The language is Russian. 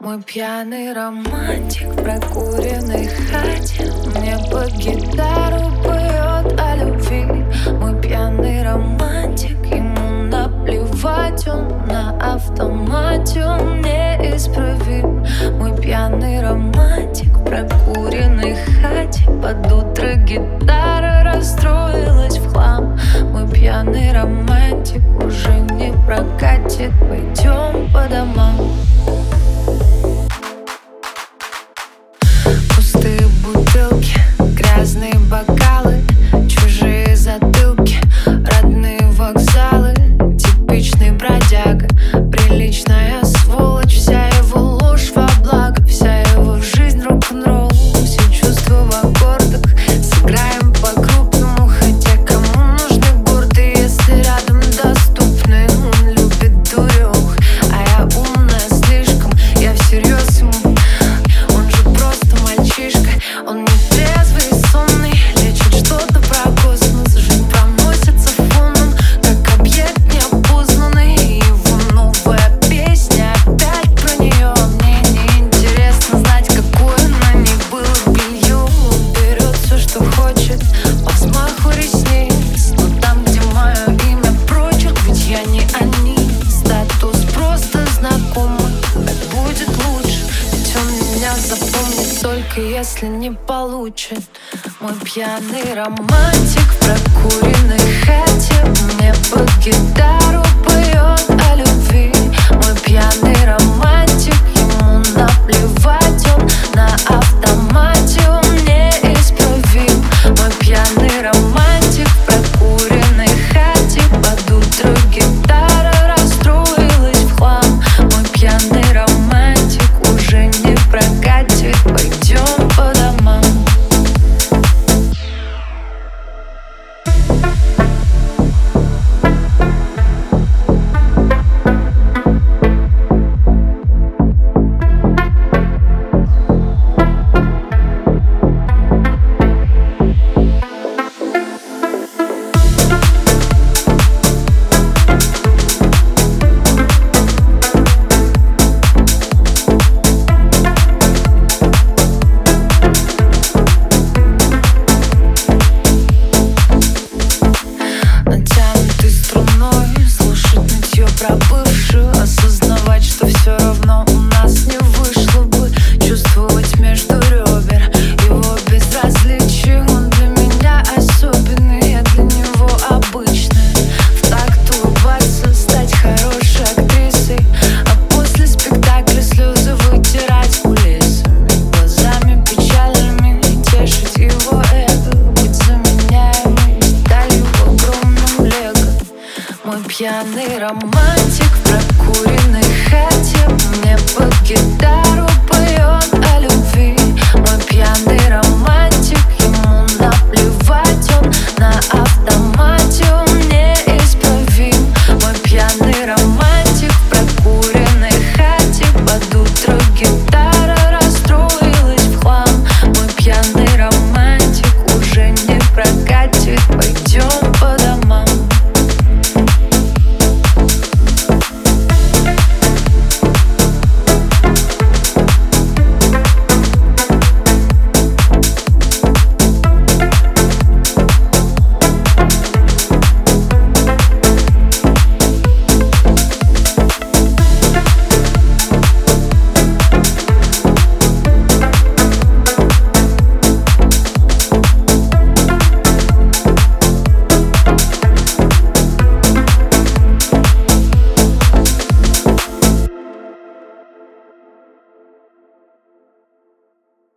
Мой пьяный романтик в прокуренной хате. Мне под гитару поет о любви. Мой пьяный романтик, ему наплевать Он на автомате, он неисправим Мой пьяный романтик в прокуренной хате. Под утро гитара если не получит Мой пьяный романтик в прокуренной Мне под гитару Романтичний роман.